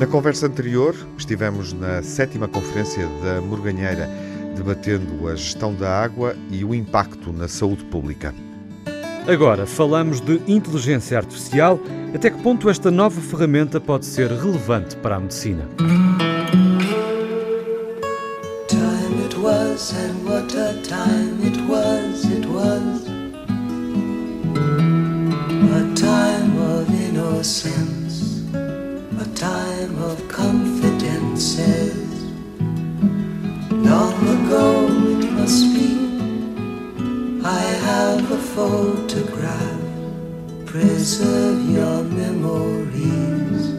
Na conversa anterior, estivemos na sétima conferência da Morganheira, debatendo a gestão da água e o impacto na saúde pública. Agora falamos de inteligência artificial. Até que ponto esta nova ferramenta pode ser relevante para a medicina? Time It must be I have a photograph. Preserve your memories.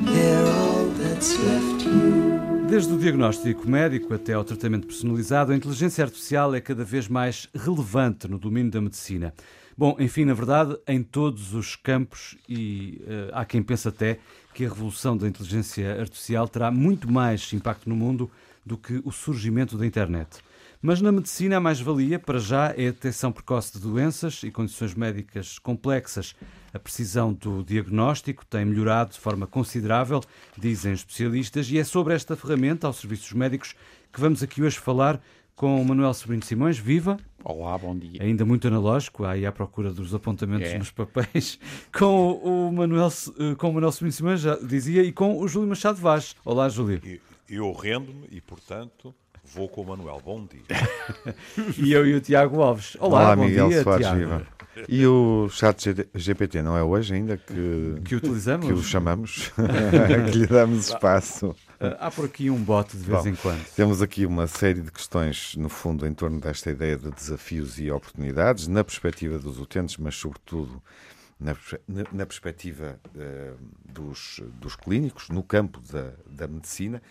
They're all that's left you. Desde o diagnóstico médico até ao tratamento personalizado, a inteligência artificial é cada vez mais relevante no domínio da medicina. Bom, enfim, na verdade, em todos os campos, e uh, há quem pense até que a revolução da inteligência artificial terá muito mais impacto no mundo do que o surgimento da internet. Mas na medicina a mais-valia, para já, é a detecção precoce de doenças e condições médicas complexas. A precisão do diagnóstico tem melhorado de forma considerável, dizem especialistas, e é sobre esta ferramenta aos serviços médicos que vamos aqui hoje falar com o Manuel Sobrinho Simões. Viva! Olá, bom dia. Ainda muito analógico, aí à procura dos apontamentos é. nos papéis. Com o Manuel, eh, com o Manuel Sobrinho Simões, já dizia, e com o Júlio Machado Vaz. Olá, Júlio. Eu, rendo-me e, portanto, Vou com o Manuel. Bom dia. e eu e o Tiago Alves. Olá, Olá bom Miguel dia, Soares Tiago. Viva. E o chat GPT não é hoje ainda que, que utilizamos? Que o chamamos, que lhe damos espaço. Ah, há por aqui um bote de vez Bom, em quando. Temos aqui uma série de questões, no fundo, em torno desta ideia de desafios e oportunidades, na perspectiva dos utentes, mas sobretudo na, na perspectiva uh, dos, dos clínicos, no campo da, da medicina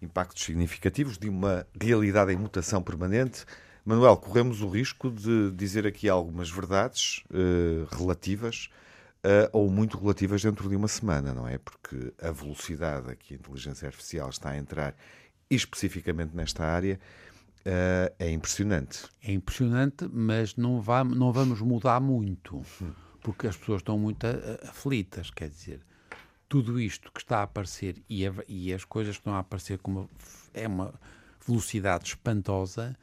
impactos significativos de uma realidade em mutação permanente. Manuel, corremos o risco de dizer aqui algumas verdades uh, relativas uh, ou muito relativas dentro de uma semana, não é? Porque a velocidade a que a inteligência artificial está a entrar, especificamente nesta área, uh, é impressionante. É impressionante, mas não, vai, não vamos mudar muito, hum. porque as pessoas estão muito aflitas, quer dizer tudo isto que está a aparecer e, a, e as coisas que estão a aparecer com uma, é uma velocidade espantosa,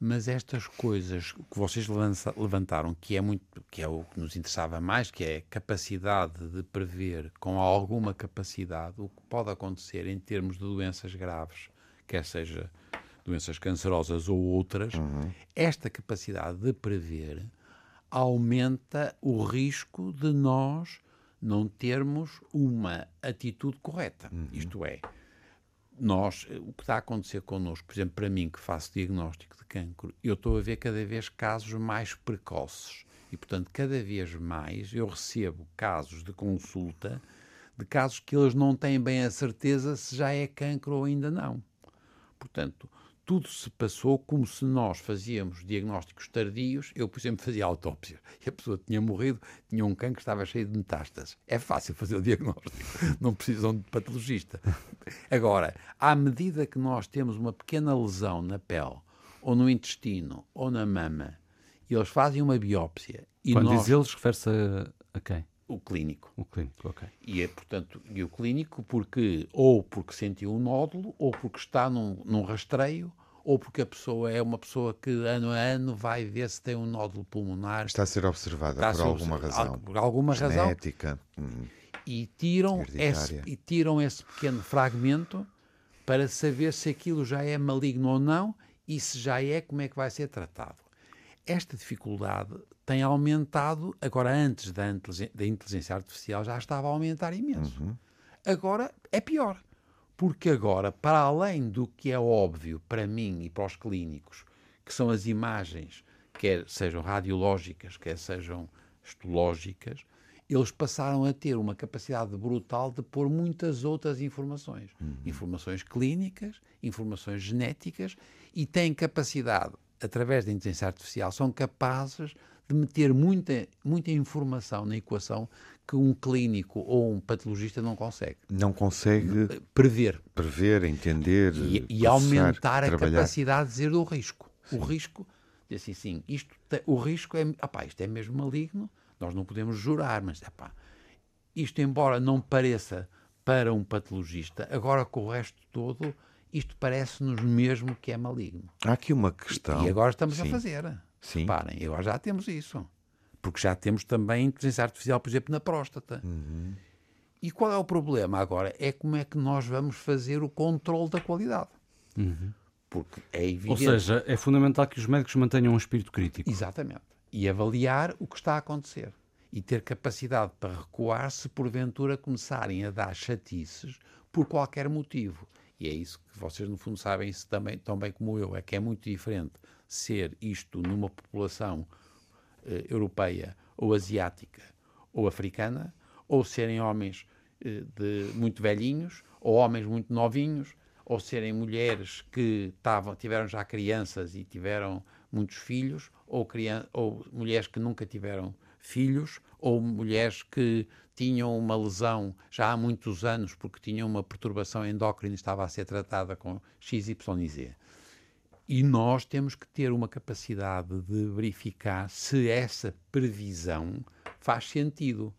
mas estas coisas que vocês lança, levantaram, que é muito, que é o que nos interessava mais, que é a capacidade de prever com alguma capacidade o que pode acontecer em termos de doenças graves, quer seja doenças cancerosas ou outras, uhum. esta capacidade de prever aumenta o risco de nós não termos uma atitude correta. Uhum. Isto é, nós, o que está a acontecer connosco, por exemplo, para mim que faço diagnóstico de cancro, eu estou a ver cada vez casos mais precoces. E, portanto, cada vez mais eu recebo casos de consulta de casos que eles não têm bem a certeza se já é cancro ou ainda não. Portanto, tudo se passou como se nós fazíamos diagnósticos tardios. Eu, por exemplo, fazia autópsia e a pessoa tinha morrido, tinha um cancro que estava cheio de metástases. É fácil fazer o diagnóstico, não precisam de patologista. Agora, à medida que nós temos uma pequena lesão na pele, ou no intestino, ou na mama, e eles fazem uma biópsia. E Quando nós... diz eles, refere-se a, a quem? O clínico. O clínico, ok. E é, portanto, e o clínico porque, ou porque sentiu um nódulo, ou porque está num, num rastreio, ou porque a pessoa é uma pessoa que ano a ano vai ver se tem um nódulo pulmonar. Está a ser observada por alguma razão. Por alguma Genética, razão. Hum, e, tiram esse, e tiram esse pequeno fragmento para saber se aquilo já é maligno ou não e se já é, como é que vai ser tratado. Esta dificuldade tem aumentado, agora antes da inteligência artificial já estava a aumentar imenso. Uhum. Agora é pior, porque agora, para além do que é óbvio para mim e para os clínicos, que são as imagens, quer sejam radiológicas, quer sejam histológicas, eles passaram a ter uma capacidade brutal de pôr muitas outras informações. Uhum. Informações clínicas, informações genéticas e têm capacidade, através da inteligência artificial, são capazes de meter muita, muita informação na equação que um clínico ou um patologista não consegue. Não consegue prever. Prever, entender. E, e aumentar a capacidade de dizer do risco. Sim. O risco, assim, sim, isto, o risco é, opá, isto é mesmo maligno, nós não podemos jurar, mas epá, isto embora não pareça para um patologista. Agora, com o resto todo, isto parece-nos mesmo que é maligno. Há aqui uma questão. E agora estamos Sim. a fazer. Sim. Reparem, agora já temos isso. Porque já temos também inteligência artificial, por exemplo, na próstata. Uhum. E qual é o problema agora? É como é que nós vamos fazer o controle da qualidade. Porque é Ou evidente. seja, é fundamental que os médicos mantenham um espírito crítico. Exatamente. E avaliar o que está a acontecer. E ter capacidade para recuar se porventura começarem a dar chatices por qualquer motivo. E é isso que vocês, no fundo, sabem isso também, tão bem como eu. É que é muito diferente ser isto numa população eh, europeia ou asiática ou africana, ou serem homens eh, de, muito velhinhos, ou homens muito novinhos, ou serem mulheres que tavam, tiveram já crianças e tiveram muitos filhos, ou, ou mulheres que nunca tiveram filhos, ou mulheres que tinham uma lesão já há muitos anos porque tinham uma perturbação endócrina e estava a ser tratada com XYZ. E nós temos que ter uma capacidade de verificar se essa previsão faz sentido.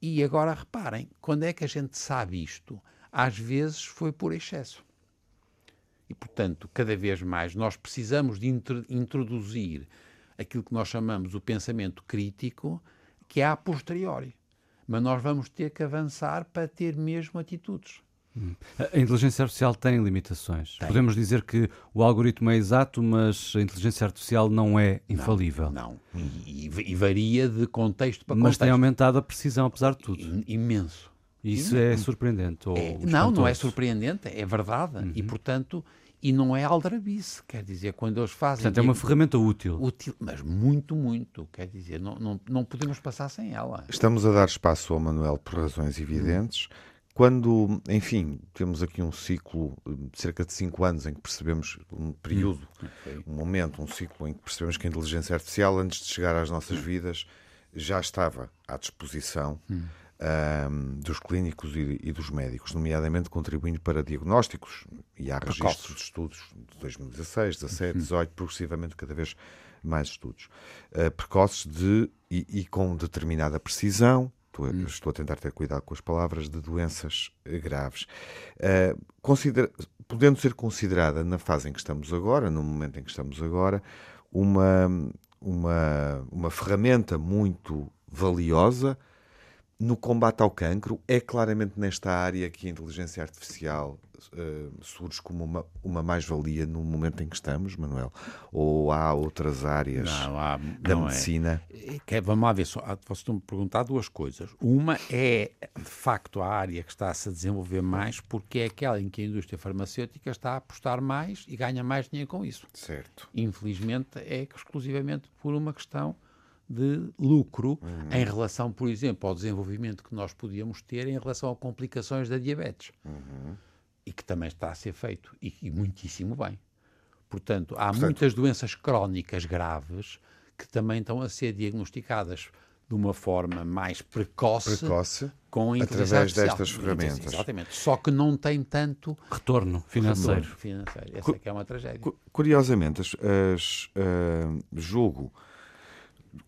E agora reparem, quando é que a gente sabe isto? Às vezes foi por excesso. E, portanto, cada vez mais nós precisamos de intro- introduzir aquilo que nós chamamos o pensamento crítico, que é a posteriori. Mas nós vamos ter que avançar para ter mesmo atitudes. A inteligência artificial tem limitações. Podemos dizer que o algoritmo é exato, mas a inteligência artificial não é infalível. Não. E, e- e varia de contexto para Mas contexto. tem aumentado a precisão, apesar de tudo. Imenso. Isso é surpreendente. Ou É, não, não é surpreendente, é verdade. Uhum. E, portanto, e não é aldrabice. Quer dizer, quando eles fazem. Portanto, é uma ferramenta útil. útil, mas muito, muito. Quer dizer, não, não, não podemos passar sem ela. Estamos a dar espaço ao Manuel por razões evidentes. Quando, enfim, temos aqui um ciclo de cerca de cinco anos em que percebemos um período, um momento, um ciclo em que percebemos que a inteligência artificial, antes de chegar às nossas vidas, já estava à disposição ahm, dos clínicos e, e dos médicos, nomeadamente contribuindo para diagnósticos e há registros de estudos de 2016, 17, 18, progressivamente cada vez mais estudos ah, precoces de, e, e com determinada precisão. Estou, a- estou a tentar ter cuidado com as palavras de doenças graves. Ah, considera- podendo ser considerada na fase em que estamos agora, no momento em que estamos agora, uma, uma, uma ferramenta muito valiosa no combate ao cancro. É claramente nesta área que a inteligência artificial eh, surge como uma, uma mais-valia no momento em que estamos, Manuel? Ou há outras áreas Não, há, da não é. medicina? É que- vamos lá ver, só, ah, vocês estão a perguntar duas coisas. Uma é, de facto, a área que está-se a desenvolver mais, porque é aquela em que a indústria farmacêutica está a apostar mais e ganha mais dinheiro com isso. Certo. Infelizmente, é exclusivamente por uma questão de lucro Uhum. em relação, por exemplo, ao desenvolvimento que nós podíamos ter em relação a complicações da diabetes. Uhum. E que também está a ser feito, e, e muitíssimo bem. Portanto, há muitas doenças crónicas graves que também estão a ser diagnosticadas de uma forma mais precoce, Precoce, com através artificial. destas ferramentas. Exatamente. Só que não tem tanto Retorno financeiro. retorno financeiro. Essa é que é uma tragédia. Cu- Curiosamente, as, as, ah, julgo,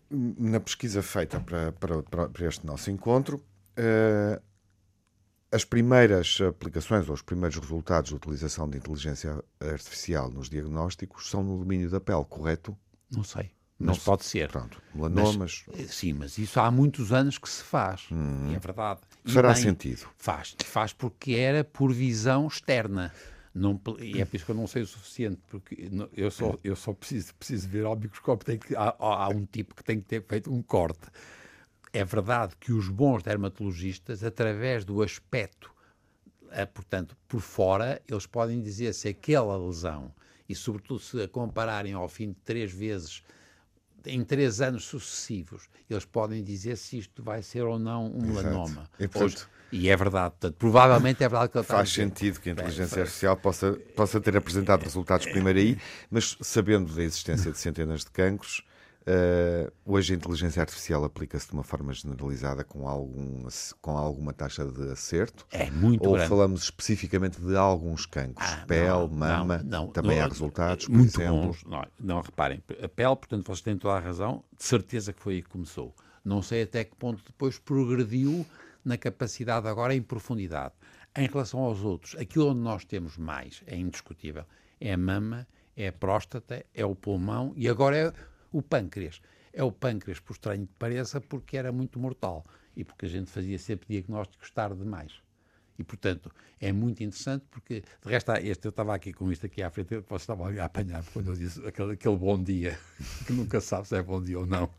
na pesquisa feita para, para, para- este nosso encontro, ah, as primeiras aplicações ou os primeiros resultados de utilização de inteligência artificial nos diagnósticos são no domínio da pele, correto? Não sei. Não Mas se- pode ser. Pronto, melanomas. Eh, Sim, mas isso há muitos anos que se faz. E é verdade. E Hum. Fará bem, sentido. Faz. Faz porque era por visão externa. Não, e é por isso que eu não sei o suficiente, porque eu só, eu só preciso, preciso ver ao microscópio. Tem que, há, há um tipo que tem que ter feito um corte. É verdade que os bons dermatologistas, através do aspecto, eh, portanto, por fora, eles podem dizer se aquela lesão, e sobretudo se a compararem ao fim de três vezes, em três anos sucessivos, eles podem dizer se isto vai ser ou não um melanoma. E, portanto, Hoje- e é verdade, portanto, provavelmente é verdade que ele Faz sentido que a inteligência artificial possa, possa ter apresentado resultados primeiro aí, mas sabendo da existência de centenas de cancros, eh, hoje a inteligência artificial aplica-se de uma forma generalizada com, algum, com alguma taxa de acerto? É muito Ou grande. falamos especificamente de alguns cancros? Ah, Pele, não, mama, não, não, também há resultados, por muito exemplo. bons. Não, não, reparem, a pele, portanto, vocês têm toda a razão, de certeza que foi aí que começou. Não sei até que ponto depois progrediu na capacidade agora em profundidade. Em relação aos outros, aquilo onde nós temos mais, é indiscutível, é a mama, é a próstata, é o pulmão e agora é o pâncreas. É o pâncreas, por estranho que pareça, porque era muito mortal e porque a gente fazia sempre diagnósticos tarde demais. E, portanto, é muito interessante porque, de resto, este, eu estava aqui com isto aqui à frente, eu estava a apanhar quando eu disse aquele, aquele bom dia, que nunca sabe se é bom dia ou não,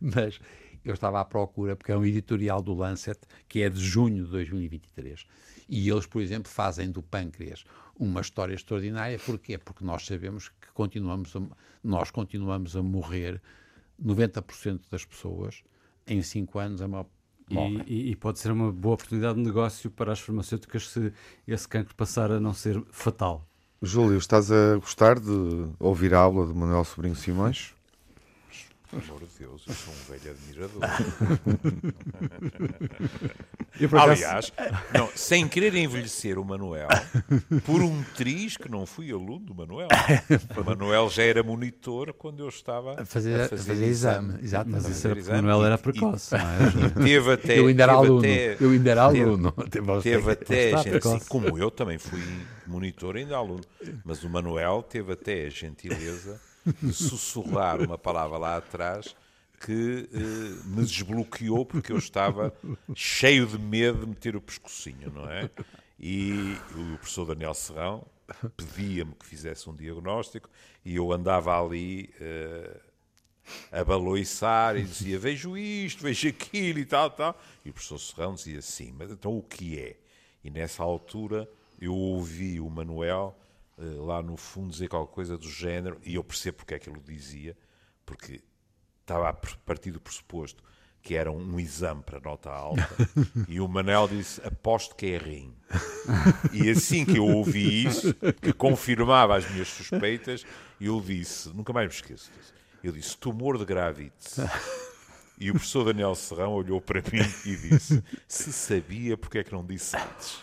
mas eu estava à procura, porque é um editorial do Lancet, que é de junho de 2023. E eles, por exemplo, fazem do pâncreas uma história extraordinária. Porquê? Porque nós sabemos que continuamos a, nós continuamos a morrer, 90% das pessoas, em 5 anos, a maior e, e, e, pode ser uma boa oportunidade de negócio para as farmacêuticas se esse cancro passar a não ser fatal. Júlio, estás a gostar de ouvir a aula de Manuel Sobrinho Simões? Pelo amor de Deus, eu sou um velho admirador. Aliás, não, sem querer envelhecer o Manuel, por um triz que não fui aluno do Manuel. O Manuel já era monitor quando eu estava a fazer, a fazer, fazer exame. exame. Exato, mas isso era o Manuel era precoce. E, teve até, eu ainda era aluno. Até, eu ainda era aluno. Teve, teve até, gente, assim, como eu também fui monitor ainda aluno, mas o Manuel teve até a gentileza de sussurrar uma palavra lá atrás que eh, me desbloqueou porque eu estava cheio de medo de meter o pescocinho, não é? E o professor Daniel Serrão pedia-me que fizesse um diagnóstico e eu andava ali uh, a baloiçar e dizia vejo isto, vejo aquilo e tal, tal. E o professor Serrão dizia sim, mas então o que é? E nessa altura eu ouvi o Manuel eh, lá no fundo dizer qualquer coisa do género, e eu percebo porque é que ele dizia, porque estava a partir do pressuposto que era um exame para nota alta, e o Manel disse, aposto que é rim. E assim que eu ouvi isso, que confirmava as minhas suspeitas, eu disse, nunca mais me esqueço disso, eu disse, tumor de gravite. E o professor Daniel Serrão olhou para mim e disse: Se sabia, porque é que não disse antes?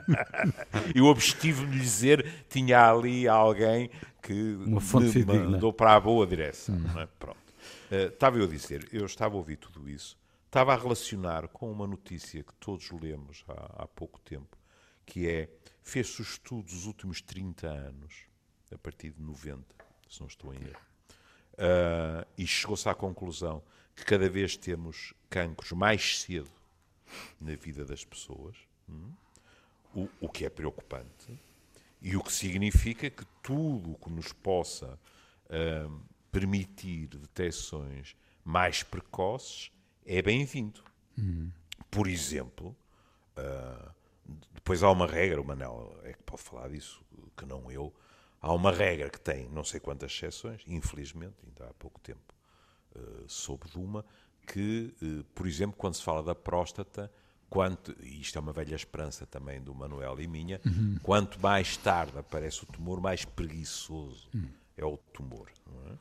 Eu obstive-me de dizer tinha ali alguém que Uma fonte me mandou para a boa direção. Hum. É? Pronto. Uh, estava eu a dizer, eu estava a ouvir tudo isso, estava a relacionar com uma notícia que todos lemos há, há pouco tempo, que é, fez-se o estudo dos últimos 30 anos, a partir de 90, se não estou em erro, uh, e chegou-se à conclusão que cada vez temos cancros mais cedo na vida das pessoas, hum? o, o que é preocupante, e o que significa que tudo o que nos possa hum, permitir detecções mais precoces é bem-vindo. Uhum. Por exemplo, uh, depois há uma regra, o Manel é que pode falar disso, que não eu. Há uma regra que tem não sei quantas exceções, infelizmente, ainda há pouco tempo uh, soube de uma, que, uh, por exemplo, quando se fala da próstata, quanto, e isto é uma velha esperança também do Manuel e minha, uhum. quanto mais tarde aparece o tumor, mais preguiçoso uhum. é o tumor. É?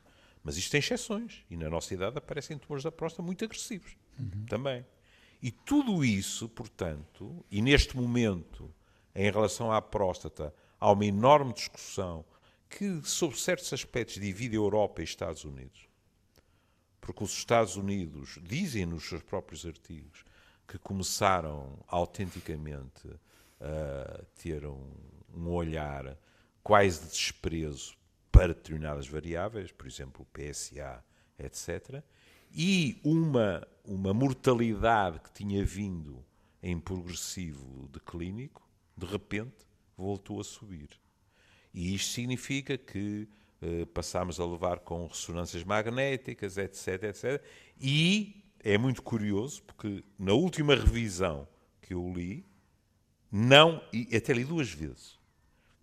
Mas isto tem exceções, e na nossa idade aparecem tumores da próstata muito agressivos uhum. também. E tudo isso, portanto, e neste momento, em relação à próstata, há uma enorme discussão que, sobre certos aspectos, divide a Europa e Estados Unidos porque os Estados Unidos dizem nos seus próprios artigos que começaram autenticamente a ter um, um olhar quase de desprezo para determinadas variáveis, por exemplo, o PSA, etc., e uma, uma mortalidade que tinha vindo em progressivo declínico, de repente voltou a subir. E isto significa que passámos a levar com ressonâncias magnéticas, etc, etc. E é muito curioso, porque na última revisão que eu li, não, e até li duas vezes,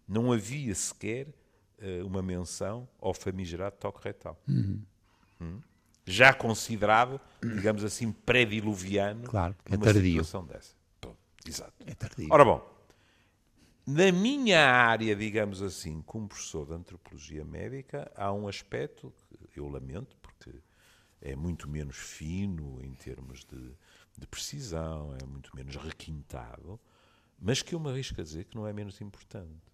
não havia sequer uh, uma menção ao famigerado toque retal. Uhum. Hum? Já considerado, digamos assim, pré-diluviano claro, é tardio. situação dessa. Pô, exato. É tardio. Ora bom, na minha área, digamos assim, como professor de antropologia médica, há um aspecto que eu lamento, porque é muito menos fino em termos de, de precisão, é muito menos requintado, mas que eu me arrisco a dizer que não é menos importante.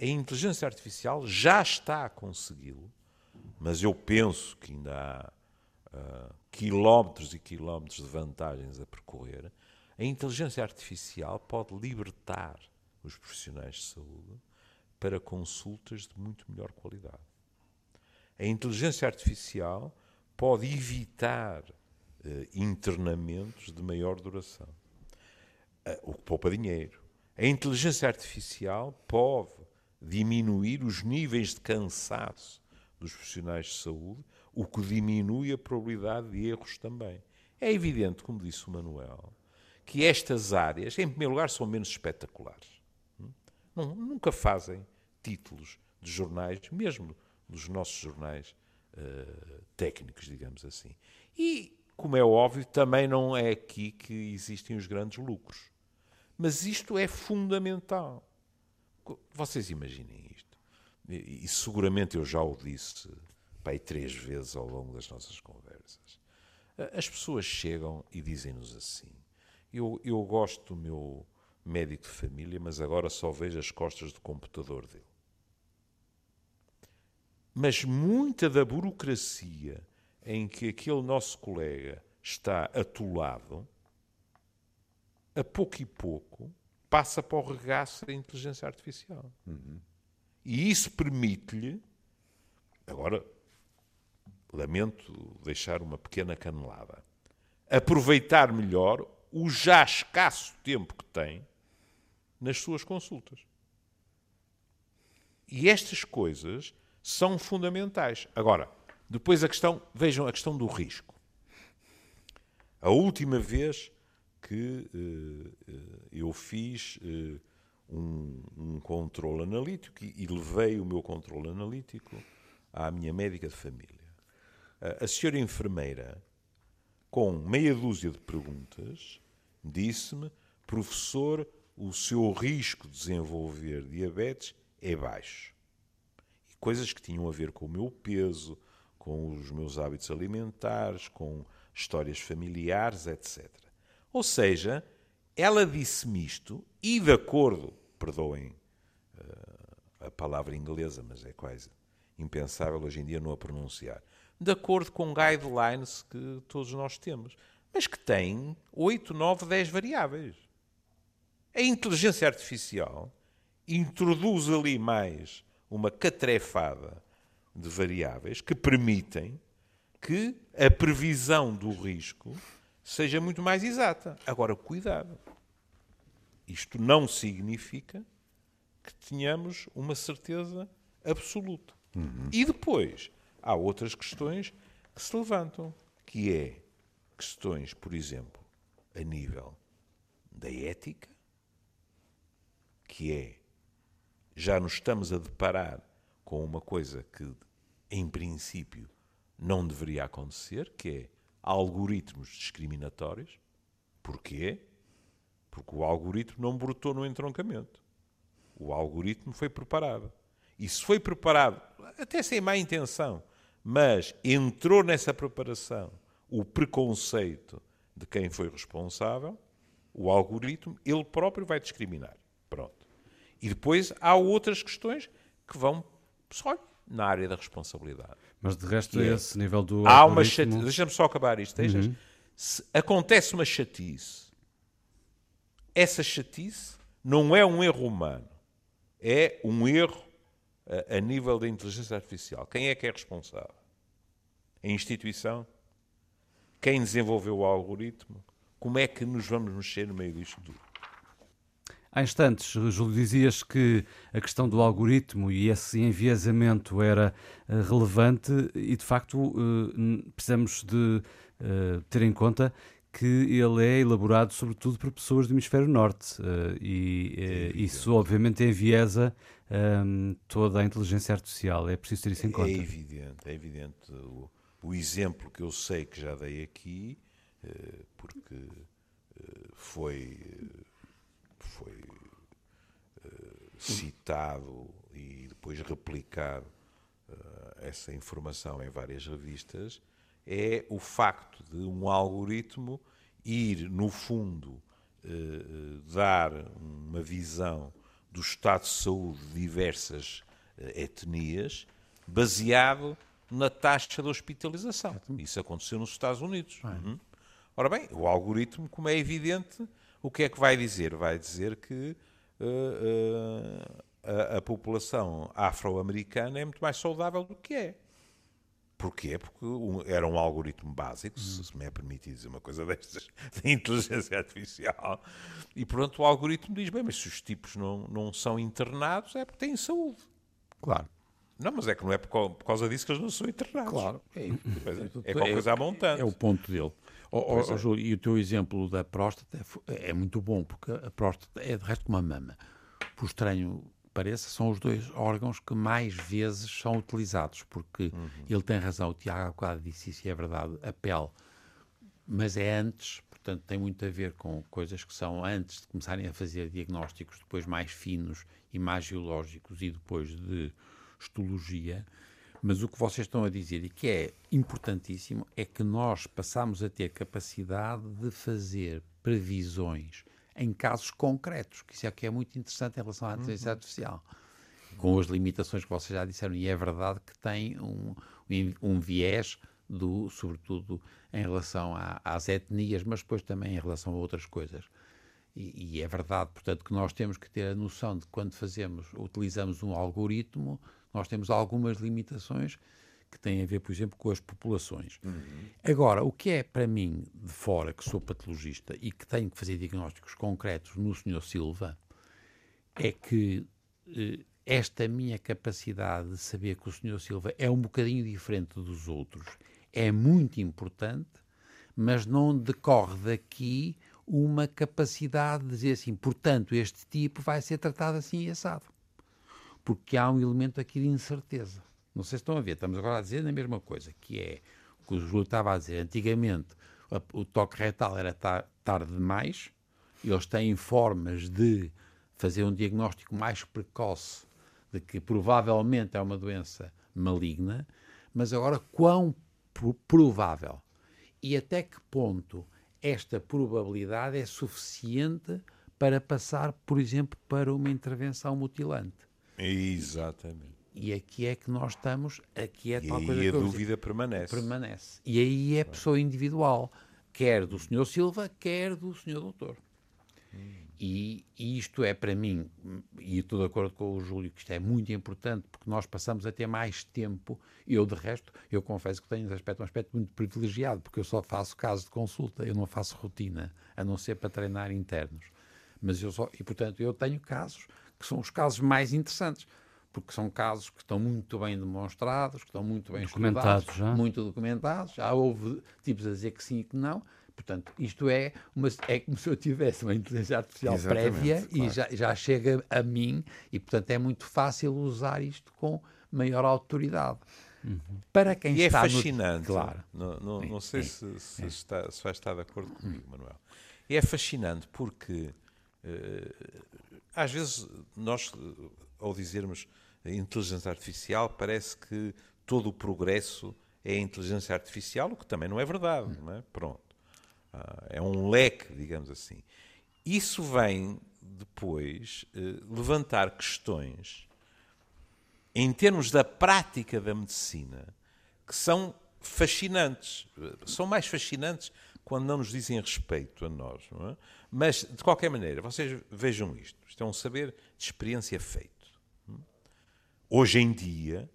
A inteligência artificial já está a consegui-lo, mas eu penso que ainda há uh, quilómetros e quilómetros de vantagens a percorrer. A A inteligência artificial pode libertar os profissionais de saúde para consultas de muito melhor qualidade. A inteligência artificial pode evitar eh, internamentos de maior duração, eh, o que poupa dinheiro. A inteligência artificial pode diminuir os níveis de cansaço dos profissionais de saúde, o que diminui a probabilidade de erros também. É evidente, como disse o Manuel, que estas áreas, em primeiro lugar, são menos espetaculares. Não, nunca fazem títulos de jornais, mesmo dos nossos jornais uh, técnicos, digamos assim. E, como é óbvio, também não é aqui que existem os grandes lucros. Mas isto é fundamental. Vocês imaginem isto. E, e seguramente eu já o disse pai, três vezes ao longo das nossas conversas. As pessoas chegam e dizem-nos assim: eu, eu gosto do meu médico de família, mas agora só vejo as costas do computador dele. Mas muita da burocracia em que aquele nosso colega está atolado, a pouco e pouco, passa para o regaço da inteligência artificial. Uhum. E isso permite-lhe, agora lamento deixar uma pequena canelada, aproveitar melhor o já escasso tempo que tem nas suas consultas. E estas coisas são fundamentais. Agora, depois a questão, vejam a questão do risco. A última vez que uh, eu fiz uh, um, um controle analítico e, e, levei o meu controle analítico à minha médica de família. A senhora enfermeira, com meia dúzia de perguntas, disse-me: professor, o seu risco de desenvolver diabetes é baixo. E coisas que tinham a ver com o meu peso, com os meus hábitos alimentares, com histórias familiares, etc. Ou seja, ela disse-me isto e de acordo, perdoem uh, a palavra inglesa, mas é quase impensável hoje em dia não a pronunciar, de acordo com guidelines que todos nós temos, mas que têm 8, 9, 10 variáveis. A inteligência artificial introduz ali mais uma catrefada de variáveis que permitem que a previsão do risco seja muito mais exata. Agora, cuidado. Isto não significa que tenhamos uma certeza absoluta. Uhum. E depois há outras questões que se levantam, que é questões, por exemplo, a nível da ética, que é já nos estamos a deparar com uma coisa que, em princípio, não deveria acontecer, que é algoritmos discriminatórios. Porquê? Porque o algoritmo não brotou no entroncamento. O algoritmo foi preparado. E se foi preparado, até sem má intenção, mas entrou nessa preparação o preconceito de quem foi responsável, o algoritmo, ele próprio vai discriminar. Pronto. E depois há outras questões que vão só na área da responsabilidade. Mas de resto, é, esse nível do. Há algoritmo... uma chatice. Deixa-me só acabar isto. Uhum. Se acontece uma chatice, essa chatice não é um erro humano, é um erro a, a nível da inteligência artificial. Quem é que é responsável? A instituição? Quem desenvolveu o algoritmo? Como é que nos vamos mexer no meio disto tudo? Há instantes, Júlio, dizias que a questão do algoritmo e esse enviesamento era uh, relevante e, de facto, uh, precisamos de uh, ter em conta que ele é elaborado sobretudo por pessoas do hemisfério norte e é isso obviamente enviesa um, toda a inteligência artificial. É preciso ter isso em conta. É evidente, é evidente. O, o exemplo que eu sei que já dei aqui, porque foi citado e depois replicado uh, essa informação em várias revistas, é o facto de um algoritmo ir, no fundo, uh, dar uma visão do estado de saúde de diversas etnias, baseado na taxa de hospitalização. Isso aconteceu nos Estados Unidos. Uhum. Ora bem, o algoritmo, como é evidente, o que é que vai dizer? Vai dizer que uh, uh, a, a, população afro-americana é muito mais saudável do que é. Porquê? Porque era um algoritmo básico, se, se me é permitido dizer uma coisa destas, de inteligência artificial. E pronto, o algoritmo diz: bem, mas se os tipos não, não são internados é porque têm saúde. Claro. Não, mas é que não é por causa disso que eles não são internados. Claro. É, é, é qualquer coisa a montante. É o ponto dele. Oh, oh, Júlio, e o teu exemplo da próstata é, é, muito bom, porque a próstata é de resto como a mama. Por estranho pareça, são os dois órgãos que mais vezes são utilizados, porque uhum. ele tem razão, o Tiago quase disse isso e é verdade, a pele, mas é antes, portanto tem muito a ver com coisas que são antes de começarem a fazer diagnósticos, depois mais finos e mais geológicos e depois de histologia, mas o que vocês estão a dizer e que é importantíssimo é que nós passamos a ter capacidade de fazer previsões em casos concretos, que isso é que é muito interessante em relação à inteligência uhum. artificial. Com as limitações que vocês já disseram, e é verdade que tem um, um viés do, sobretudo em relação a, às etnias, mas depois também em relação a outras coisas. E, e, é verdade, portanto, que nós temos que ter a noção de quando fazemos, utilizamos um algoritmo, nós temos algumas limitações que têm a ver, por exemplo, com as populações. Uhum. Agora, o que é para mim, de fora, que sou patologista e que tenho que fazer diagnósticos concretos no Sr. Silva, é que eh, esta minha capacidade de saber que o Sr. Silva é um bocadinho diferente dos outros é muito importante, mas não decorre daqui uma capacidade de dizer assim, portanto, este tipo vai ser tratado assim e assado porque há um elemento aqui de incerteza. Não sei se estão a ver, estamos agora a dizer a mesma coisa, que é o que o Júlio estava a dizer. Antigamente o toque retal era tarde demais, eles têm formas de fazer um diagnóstico mais precoce de que provavelmente é uma doença maligna, mas agora quão provável e até que ponto esta probabilidade é suficiente para passar, por exemplo, para uma intervenção mutilante. Exatamente. E aqui é que nós estamos, aqui é e tal aí coisa a dúvida permanece. Permanece. E aí é pessoa individual, quer do Sr. Silva, quer do Sr. Doutor. Hum. E, e, isto é para mim, e estou de acordo com o Júlio, que isto é muito importante, porque nós passamos a ter mais tempo. Eu, de resto, eu confesso que tenho um aspecto, um aspecto muito privilegiado, porque eu só faço casos de consulta, eu não faço rotina, a não ser para treinar internos. Mas eu só, e portanto, eu tenho casos que são os casos mais interessantes, porque são casos que estão muito bem demonstrados, que estão muito bem documentados, estudados, já. muito documentados, já houve tipos a dizer que sim e que não. Portanto, isto é, uma, é como se eu tivesse uma inteligência artificial Exatamente, prévia claro. e já, já chega a mim, e portanto é muito fácil usar isto com maior autoridade. Uhum. Para quem e é está é fascinante. No... Claro. Não, não, não sei se, se, está, se vai estar de acordo comigo, Manuel. E é fascinante porque uh, às vezes, nós, ao dizermos inteligência artificial, parece que todo o progresso é inteligência artificial, o que também não é verdade, não é? Pronto. Ah, é um leque, digamos assim. Isso vem depois eh, levantar questões em termos da prática da medicina que são fascinantes. São mais fascinantes quando não nos dizem respeito a nós. É? Mas, de qualquer maneira, vocês vejam isto. Isto é um saber de experiência feito. Hoje em dia,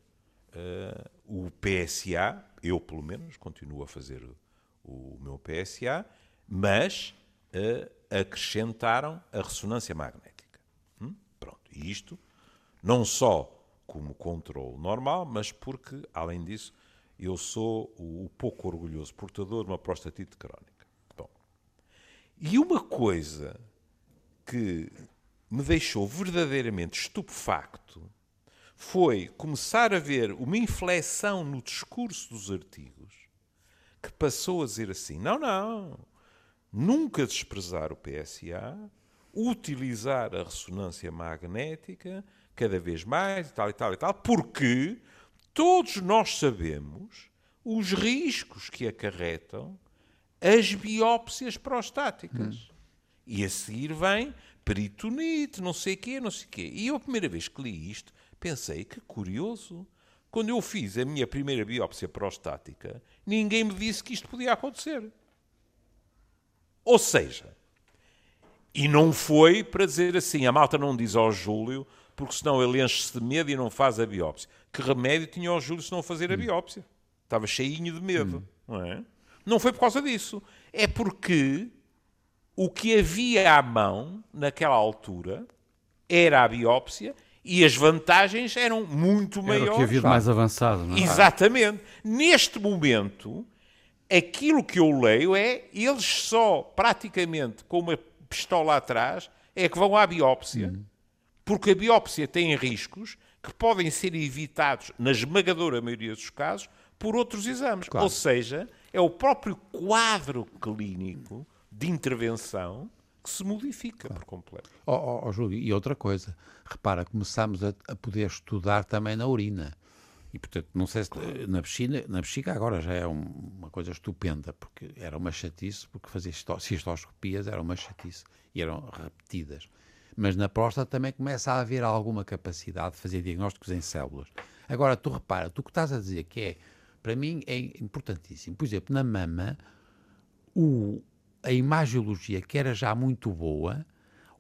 uh, o PSA, eu pelo menos, continuo a fazer o, o meu PSA, mas uh, acrescentaram a ressonância magnética. Hum? Pronto. E isto, não só como controle normal, mas porque, além disso, eu sou o, pouco orgulhoso portador de uma prostatite crónica. Bom, e uma coisa que me deixou verdadeiramente estupefacto foi começar a ver uma inflexão no discurso dos artigos que passou a dizer assim: não, não, nunca desprezar o PSA, utilizar a ressonância magnética cada vez mais e tal e tal e tal, porque todos nós sabemos os riscos que acarretam as biópsias prostáticas. Hum. E a seguir vem peritonite, não sei o quê, não sei o quê. E eu, a primeira vez que li isto, pensei que curioso. Quando eu fiz a minha primeira biópsia prostática, ninguém me disse que isto podia acontecer. Ou seja, E não foi para dizer assim, a malta não diz ao Júlio, porque senão ele enche-se de medo e não faz a biópsia. Que remédio tinha o Júlio se não fazer a biópsia? Estava cheinho de medo, não é? Não foi por causa disso. É porque o que havia à mão naquela altura era a biópsia e as vantagens eram muito Era maiores. o que havia de mais avançado, não é? Exatamente. Neste momento, aquilo que eu leio é eles só, praticamente, com uma pistola atrás, é que vão à biópsia. Porque a biópsia tem riscos que podem ser evitados, na esmagadora maioria dos casos, por outros exames. Ou seja, é o próprio quadro clínico de intervenção que se modifica por completo. Ó, ó, Júlio, e outra coisa, repara, começámos a, a poder estudar também na urina. E, portanto, não sei se na piscina, na bexiga agora já é um- uma coisa estupenda, porque era uma chatice, porque fazer cisto- cistoscopias era uma chatice e eram repetidas. Mas na próstata também começa a haver alguma capacidade de fazer diagnósticos em células. Agora, tu repara, tu que estás a dizer que é, para mim, é importantíssimo. Por exemplo, na mama, o- a imagiologia, que era já muito boa,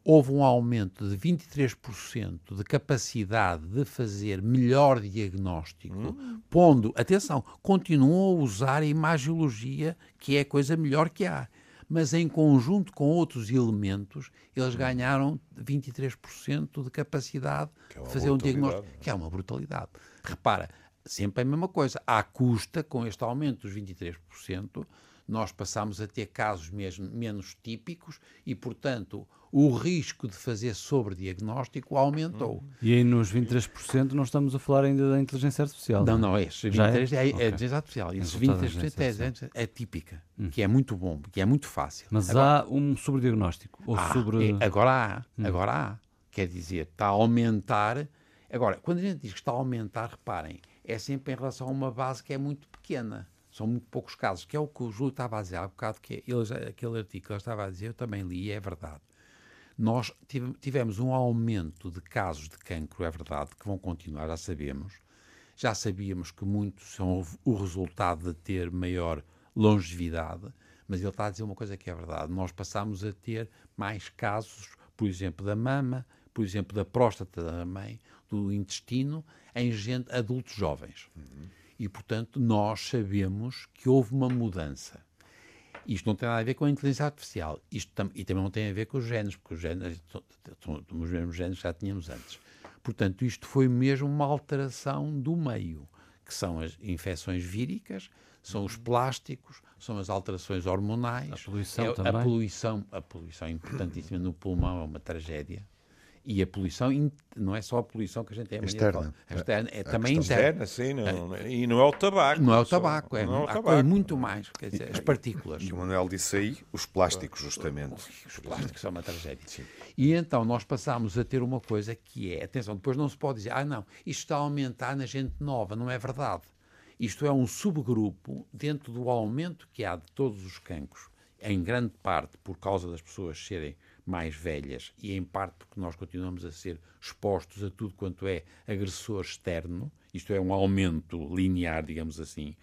houve um aumento de 23% de capacidade de fazer melhor diagnóstico, pondo, atenção, continuam a usar a imagiologia, que é a coisa melhor que há. Mas em conjunto com outros elementos, eles ganharam 23% de capacidade é de fazer um diagnóstico, que é uma brutalidade. Repara, sempre a mesma coisa. À custa, com este aumento dos 23%, nós passamos a ter casos mesmo menos típicos e, portanto, o risco de fazer sobrediagnóstico aumentou. E aí nos 23% não estamos a falar ainda da inteligência artificial. Não, não, Já é? 23 é, é, Ok. inteligência artificial. Esses Resultado da 23% é, é típica, que é muito bom, que é muito fácil. Mas Agora- há um sobrediagnóstico. Ou Ah, sobre. é, agora há, agora há. Quer dizer, está a aumentar. Agora, quando a gente diz que está a aumentar, reparem, é sempre em relação a uma base que é muito pequena. São muito poucos casos, que é o que o Júlio estava a dizer há bocado, que é, ele, aquele artigo que ele estava a dizer, eu também li, e é verdade. Nós tive- tivemos um aumento de casos de cancro, é verdade, que vão continuar, já sabemos. Já sabíamos que muitos são o resultado de ter maior longevidade, mas ele está a dizer uma coisa que é verdade. Nós passamos a ter mais casos, por exemplo, da mama, por exemplo, da próstata da mãe, do intestino, em gente, adultos jovens. E, portanto, nós sabemos que houve uma mudança. Isto não tem nada a ver com a inteligência artificial. Isto tam- e também não tem a ver com os genes, porque os genes são, os mesmos genes que já tínhamos antes. Portanto, isto foi mesmo uma alteração do meio, que são as infecções víricas, são os plásticos, são as alterações hormonais. A poluição é, também. A poluição, a poluição importantíssima no pulmão é uma tragédia. E a poluição, não é só a poluição que a gente tem Externa. A externa, é também interna. É, sim, não, e não é o tabaco. Não é o tabaco, é, não é o tabaco. coisa muito mais, quer dizer, as partículas. E o Manuel disse aí os plásticos, justamente. Os plásticos são uma tragédia. E então nós passámos a ter uma coisa que é, atenção, depois não se pode dizer, ah não, isto está a aumentar na gente nova, não é verdade. Isto é um subgrupo dentro do aumento que há de todos os cancros, em grande parte por causa das pessoas serem mais velhas e em parte porque nós continuamos a ser expostos a tudo quanto é agressor externo, isto é um aumento linear, digamos assim,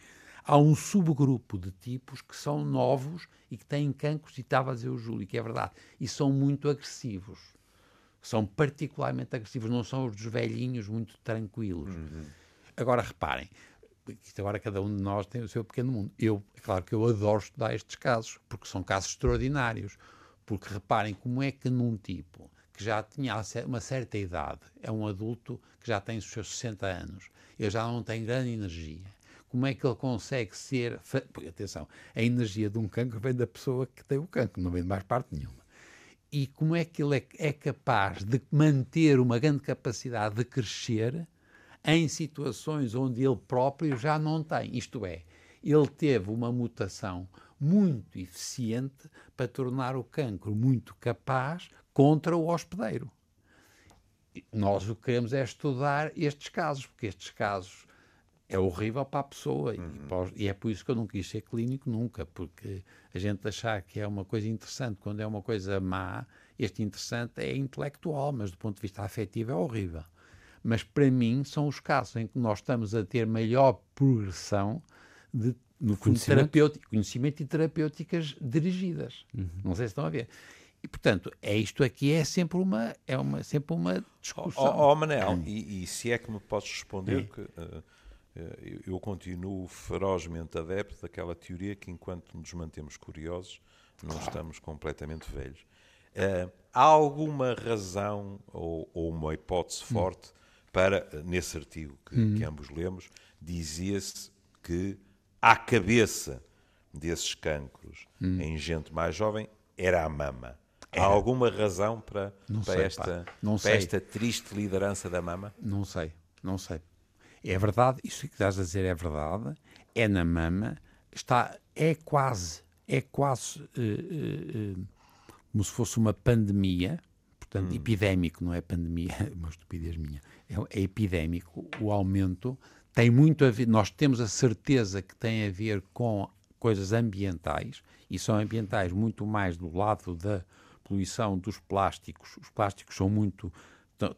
há um subgrupo de tipos que são novos e que têm cancros, e estava a dizer o Júlio, que é verdade, e são muito agressivos. São particularmente agressivos, não são os dos velhinhos muito tranquilos. Agora reparem, isto agora cada um de nós tem o seu pequeno mundo. Eu, é claro que eu adoro estudar estes casos, porque são casos extraordinários. Porque reparem como é que num tipo que já tinha uma certa idade, é um adulto que já tem os seus 60 anos, ele já não tem grande energia. Como é que ele consegue ser. Atenção, a energia de um cancro vem da pessoa que tem o cancro, não vem de mais parte nenhuma e como é que ele é, é capaz de manter uma grande capacidade de crescer em situações onde ele próprio já não tem. Isto é, ele teve uma mutação muito eficiente para tornar o cancro muito capaz contra o hospedeiro. Nós o que queremos é estudar estes casos, porque estes casos é horrível para a pessoa e, os- e é por isso que eu não quis ser clínico nunca, porque a gente achar que é uma coisa interessante quando é uma coisa má, este interessante é intelectual, mas do ponto de vista afetivo é horrível. Mas para mim são os casos em que nós estamos a ter maior progressão de no Conhecimento? terapêutico, conhecimento e terapêuticas dirigidas. Não sei se estão a ver. E, portanto, é isto aqui é sempre uma, é uma, sempre uma discussão. Oh, oh, Manel, e, e, se é que me podes responder, que uh, eu continuo ferozmente adepto daquela teoria que enquanto nos mantemos curiosos, não estamos completamente velhos. Uh, há alguma razão ou, ou uma hipótese hum. forte para, nesse artigo que, hum. que ambos lemos, dizia-se que à cabeça desses cancros hum. em gente mais jovem era a mama. Há alguma razão para, para, sei, esta, para esta triste liderança da mama? Não sei, não sei. É verdade, isso que estás a dizer é verdade, é na mama, está, é quase, é quase uh, uh, uh, como se fosse uma pandemia, portanto, hum. epidémico, não é pandemia, uma estupidez minha, é, é epidémico, o aumento tem muito a ver, nós temos a certeza que tem a ver com coisas ambientais, e são ambientais muito mais do lado da poluição dos plásticos. Os plásticos são muito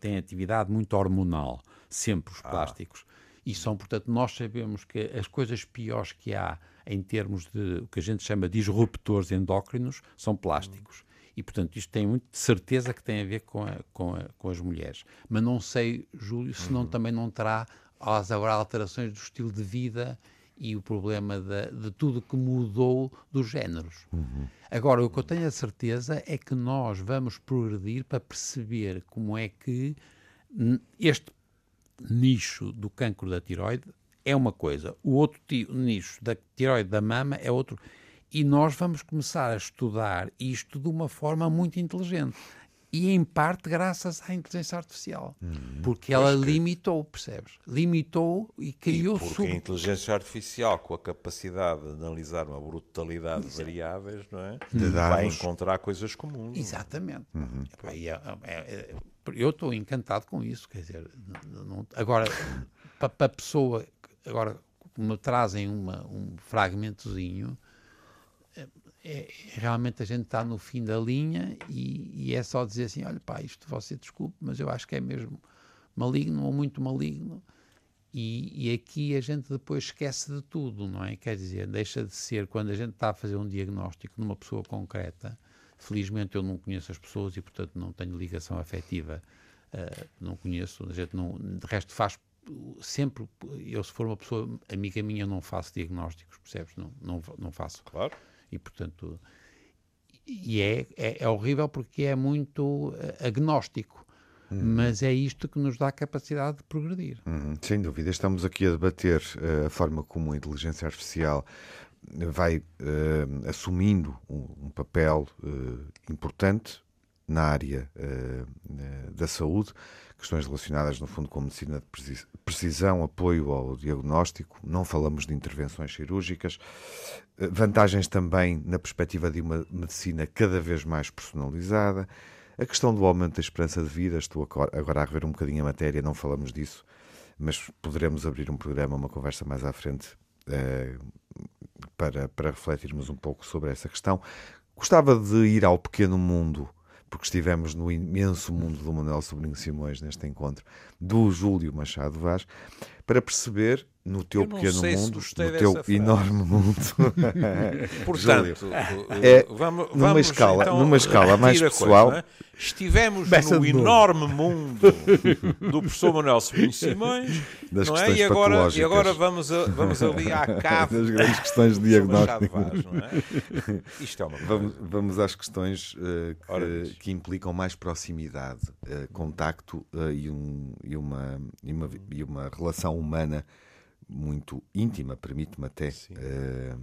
têm atividade muito hormonal, sempre os ah. plásticos. Ah. E são, portanto, nós sabemos que as coisas piores que há em termos de o que a gente chama de disruptores endócrinos são plásticos. Hum. E, portanto, isto tem muito de certeza que tem a ver com, a, com, a, com as mulheres. Mas não sei, Júlio, se não uhum. também não terá agora alterações do estilo de vida e o problema de, de tudo que mudou dos géneros. Uhum. Agora, o que eu tenho a certeza é que nós vamos progredir para perceber como é que este nicho do cancro da tiroide é uma coisa, o outro nicho da tiroide da mama é outro. E nós vamos começar a estudar isto de uma forma muito inteligente e em parte graças à inteligência artificial. Hum, porque ela que... limitou, percebes? Limitou e criou... E porque sub... a inteligência artificial, com a capacidade de analisar uma brutalidade de variáveis, não é? De vai encontrar coisas comuns. Exatamente. Uhum. É, é, é, eu estou encantado com isso, quer dizer, não, agora, para a pessoa, agora me trazem uma, um fragmentozinho é, realmente a gente está no fim da linha e, e, é só dizer assim: olha, pá, isto você desculpe, mas eu acho que é mesmo maligno ou muito maligno. E, e, aqui a gente depois esquece de tudo, não é? Quer dizer, deixa de ser quando a gente está a fazer um diagnóstico numa pessoa concreta. Felizmente eu não conheço as pessoas e, portanto, não tenho ligação afetiva, uh, não conheço. A gente não, de resto, faz sempre. Eu, se for uma pessoa amiga minha, não faço diagnósticos, percebes? Não, não, não faço. Claro. E, portanto, e é, é, é horrível porque é muito eh, agnóstico. Uhum. Mas é isto que nos dá a capacidade de progredir. Uhum. Sem dúvida. Estamos aqui a debater uh, a forma como a inteligência artificial vai uh, assumindo um, um papel uh, importante na área da saúde, questões relacionadas, no fundo, com medicina de precisão, apoio ao diagnóstico, não falamos de intervenções cirúrgicas, eh, vantagens também na perspectiva de uma medicina cada vez mais personalizada, a questão do aumento da esperança de vida, estou agora a rever um bocadinho a matéria, não falamos disso, mas poderemos abrir um programa, uma conversa mais à frente uh, para, para refletirmos um pouco sobre essa questão. Gostava de ir ao pequeno mundo porque estivemos no imenso mundo do Manuel Sobrinho Simões neste encontro, do Júlio Machado Vaz, para perceber no teu pequeno mundo, no teu enorme mundo. Portanto, é, vamos, numa vamos, escala, então, numa escala mais pessoal. Coisa, é? Estivemos no enorme mundo do professor Manuel Sobrinho Simões, das não é? E agora, e agora vamos, a, vamos ali à cave das grandes questões de diagnóstico. Vaz, é? Isto é uma vamos, vamos às questões uh, que, que, implicam mais proximidade, uh, contacto uh, e, um, e, uma, e, uma, e uma relação humana muito íntima, permite-me até, uh,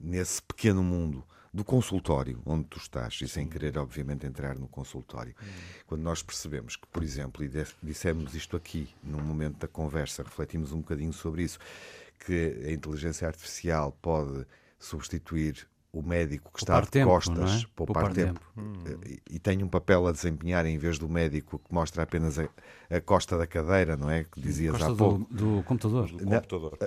nesse pequeno mundo do consultório onde tu estás, e sem querer, obviamente, entrar no consultório. Hum. Quando nós percebemos que, por exemplo, e dissemos isto aqui, num momento da conversa, refletimos um bocadinho sobre isso, que a inteligência artificial pode substituir o médico que está de tempo, costas, é? poupar, poupar tempo, tempo. E, e, tem um papel a desempenhar em vez do médico que mostra apenas a, a costa da cadeira, não é? Que dizias costa há pouco. Do, do computador. Do computador.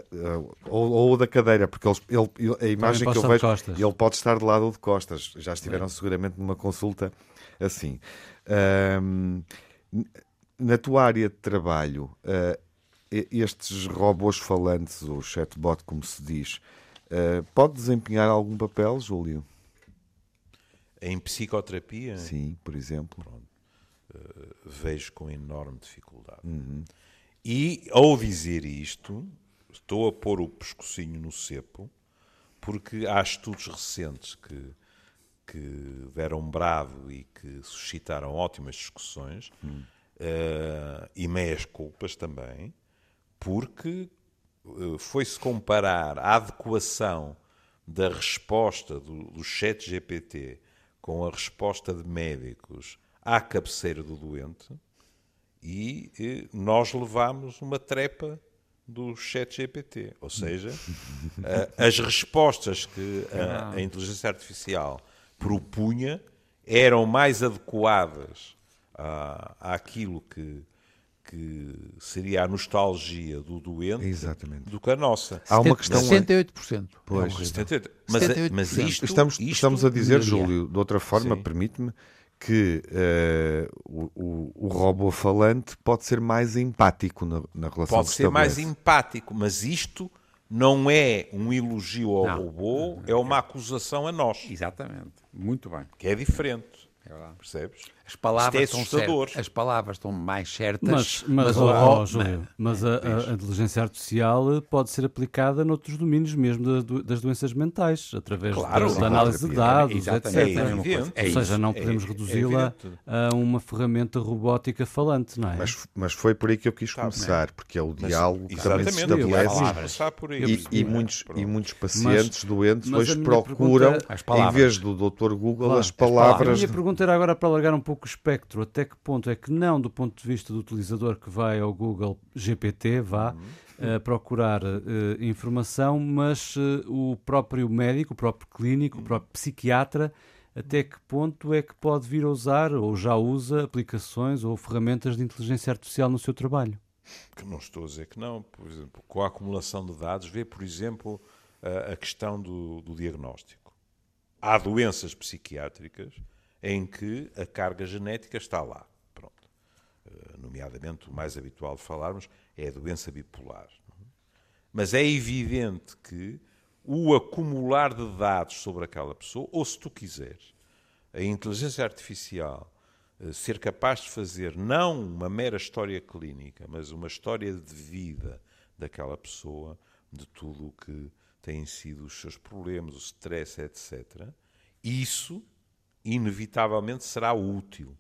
Ou, ou, da cadeira, porque ele, ele, a imagem que eu vejo, ele pode estar de lado ou de costas. Já estiveram é. seguramente numa consulta assim. Na tua área de trabalho, uh, estes robôs falantes, o chatbot, como se diz, Uh, pode desempenhar algum papel, Júlio? Em psicoterapia, Sim, por exemplo. vejo com enorme dificuldade. Uhum. E, ao dizer isto, estou a pôr o pescocinho no cepo, porque há estudos recentes que, que deram brado e que suscitaram ótimas discussões, eh, e meias culpas também, porque eh, foi-se comparar a adequação da resposta do, do chat GPT com a resposta de médicos à cabeceira do doente e eh, nós levámos uma trepa do chat GPT. Ou seja, a- as respostas que a, a inteligência artificial propunha eram mais adequadas à, àquilo que, que seria a nostalgia do doente Exatamente. do que a nossa. Há uma questão. 68%. Pois. É horrível. 78. Mas, 78%. mas isto, Estamos, isto- estamos a dizer, melhoria. Júlio, de outra forma, permite-me, que eh, o, o, robô falante pode ser mais empático na, na relação pode que ser mais empático, mas isto não é um elogio ao Não. robô, é uma acusação a nós, Exatamente. Muito bem. que é diferente. É. Percebes? As palavras, Isto é assustador. certas, as palavras estão mais certas, Mas, mas, o ó, robô- ó, Júlio, mas a, a- a inteligência artificial pode ser aplicada noutros domínios mesmo das, do- das doenças mentais, através Claro, da, análise de dados, Exatamente. etc. É. É Ou seja, não É- podemos é reduzi-la a uma ferramenta robótica falante, não é? Mas, mas foi por aí que eu quis começar, porque é o Mas, diálogo que também se exatamente, estabelece. vamos estabelece. começar por aí. E, e muitos, e muitos pacientes doentes mas hoje procuram, pergunta- em vez do Dr. Google, Claro, as as palavras. A minha pergunta era agora para alargar um pouco o espectro. Até que ponto é que não, do ponto de vista do utilizador que vai ao Google GPT, vá eh, procurar eh, informação, mas eh, o próprio médico, o próprio clínico, o próprio psiquiatra, até que ponto é que pode vir a usar ou já usa aplicações ou ferramentas de inteligência artificial no seu trabalho? Que não estou a dizer que não. Por exemplo, com a acumulação de dados, vê, por exemplo, a, a questão do, do diagnóstico. Há doenças psiquiátricas em que a carga genética está lá. Pronto. Eh, Nomeadamente, o mais habitual de falarmos é a doença bipolar. Mas é evidente que o acumular de dados sobre aquela pessoa, ou se tu quiseres, a inteligência artificial eh, ser capaz de fazer não uma mera história clínica, mas uma história de vida daquela pessoa, de tudo o que têm sido os seus problemas, o stress, etc., isso inevitavelmente será útil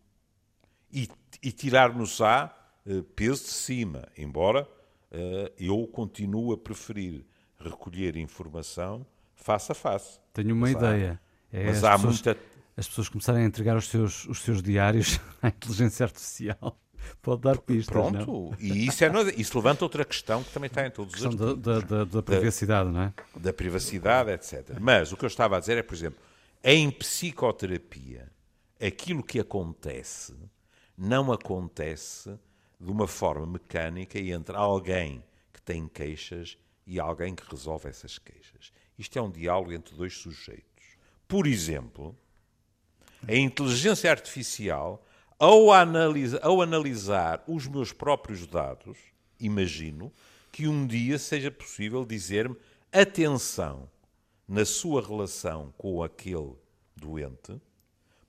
e, e tirar-nos-á eh, peso de cima, embora eh, eu continue a preferir recolher informação face a face. Tenho uma Mas há- ideia. É Mas as há pessoas- muita. as pessoas começarem a entregar os seus, os seus diários à inteligência artificial. Pode dar pistas, não? Pronto, e isso, é, isso levanta outra questão que também está em todos os da, da, da, da privacidade, não é? da privacidade, etc. Mas o que eu estava a dizer é, por exemplo, em psicoterapia, aquilo que acontece não acontece de uma forma mecânica e entre alguém que tem queixas e alguém que resolve essas queixas. Isto é um diálogo entre dois sujeitos. Por exemplo, a inteligência artificial, ao, analisa, ao analisar os meus próprios dados, imagino que um dia seja possível dizer-me atenção na sua relação com aquele doente,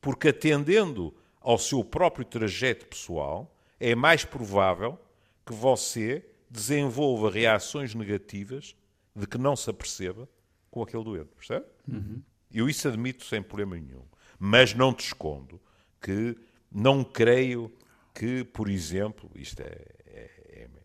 porque atendendo ao seu próprio trajeto pessoal, é mais provável que você desenvolva reações negativas de que não se aperceba com aquele doente, percebe? Eu isso admito sem problema nenhum. Mas não te escondo que não creio que, por exemplo, isto é, é,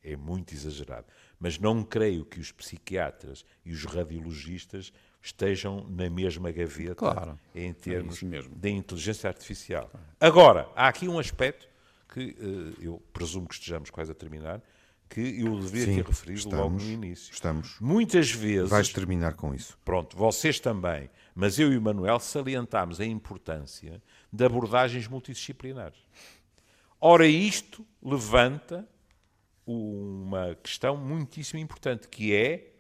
é- é muito exagerado, mas não creio que os psiquiatras e os radiologistas estejam na mesma gaveta Claro, em termos mesmo. da inteligência artificial. Agora, há aqui um aspecto que eh, eu presumo que estejamos quase a terminar, que eu devia Sim, ter referido logo estamos, no início. estamos. Muitas vezes Vais terminar com isso. Pronto, vocês também, mas eu e o Manuel salientámos a importância de abordagens multidisciplinares. Ora, isto levanta uma questão muitíssimo importante, que é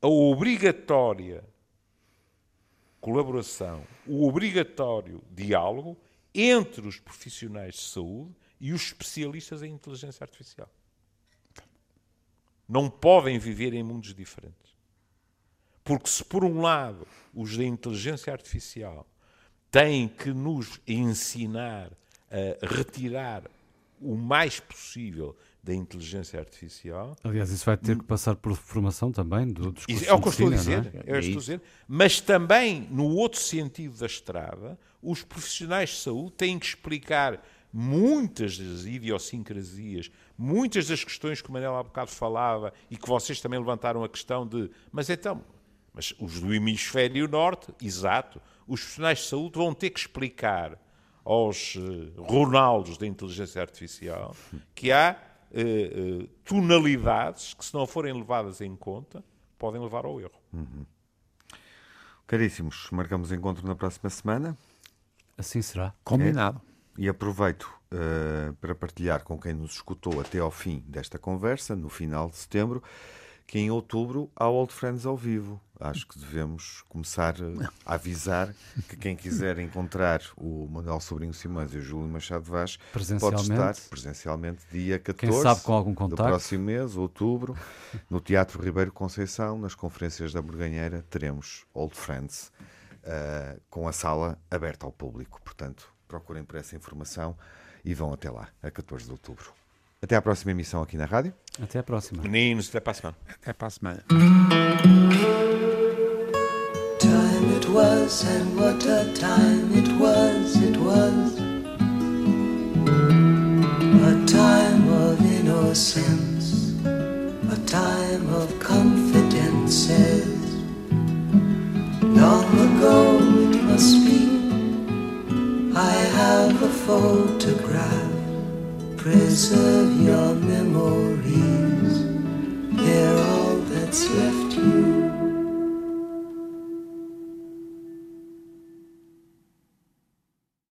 a obrigatória colaboração, o obrigatório diálogo entre os profissionais de saúde e os especialistas em inteligência artificial. Não podem viver em mundos diferentes. Porque se por um lado os da inteligência artificial tem que nos ensinar a retirar o mais possível da inteligência artificial. Aliás, isso vai ter que passar por formação também do, dos cursos É o que eu estou a de dizer, é o que eu estou a dizer. Mas também, no outro sentido da estrada, os profissionais de saúde têm que explicar muitas das idiosincrasias, muitas das questões que o Manel há bocado falava e que vocês também levantaram a questão de, mas então, mas os do hemisfério norte, exato, os profissionais de saúde vão ter que explicar aos uh, Ronaldos da inteligência artificial que há uh, uh, tonalidades que, se não forem levadas em conta, podem levar ao erro. Uhum. Caríssimos, marcamos encontro na próxima semana. Assim será. Combinado. É. E aproveito para partilhar com quem nos escutou até ao fim desta conversa, no final de setembro, que em outubro há Old Friends ao vivo. Acho que devemos começar a avisar que quem quiser encontrar o Manuel Sobrinho Simões e o Júlio Machado Vaz pode estar presencialmente dia 14 quem sabe com algum do próximo mês, outubro, no Teatro Ribeiro Conceição, nas conferências da Borganheira, teremos Old Friends uh, com a sala aberta ao público. Portanto, procurem por essa informação e vão até lá, a 14 de outubro. Até à próxima emissão aqui na rádio. Até à próxima. Meninos, até para a semana. Até para a semana. Time it was, and what a time it was, it was. A time of innocence, a time of confidences. Long ago it must be, I have a photograph Preserve your memories. They're all that's left you.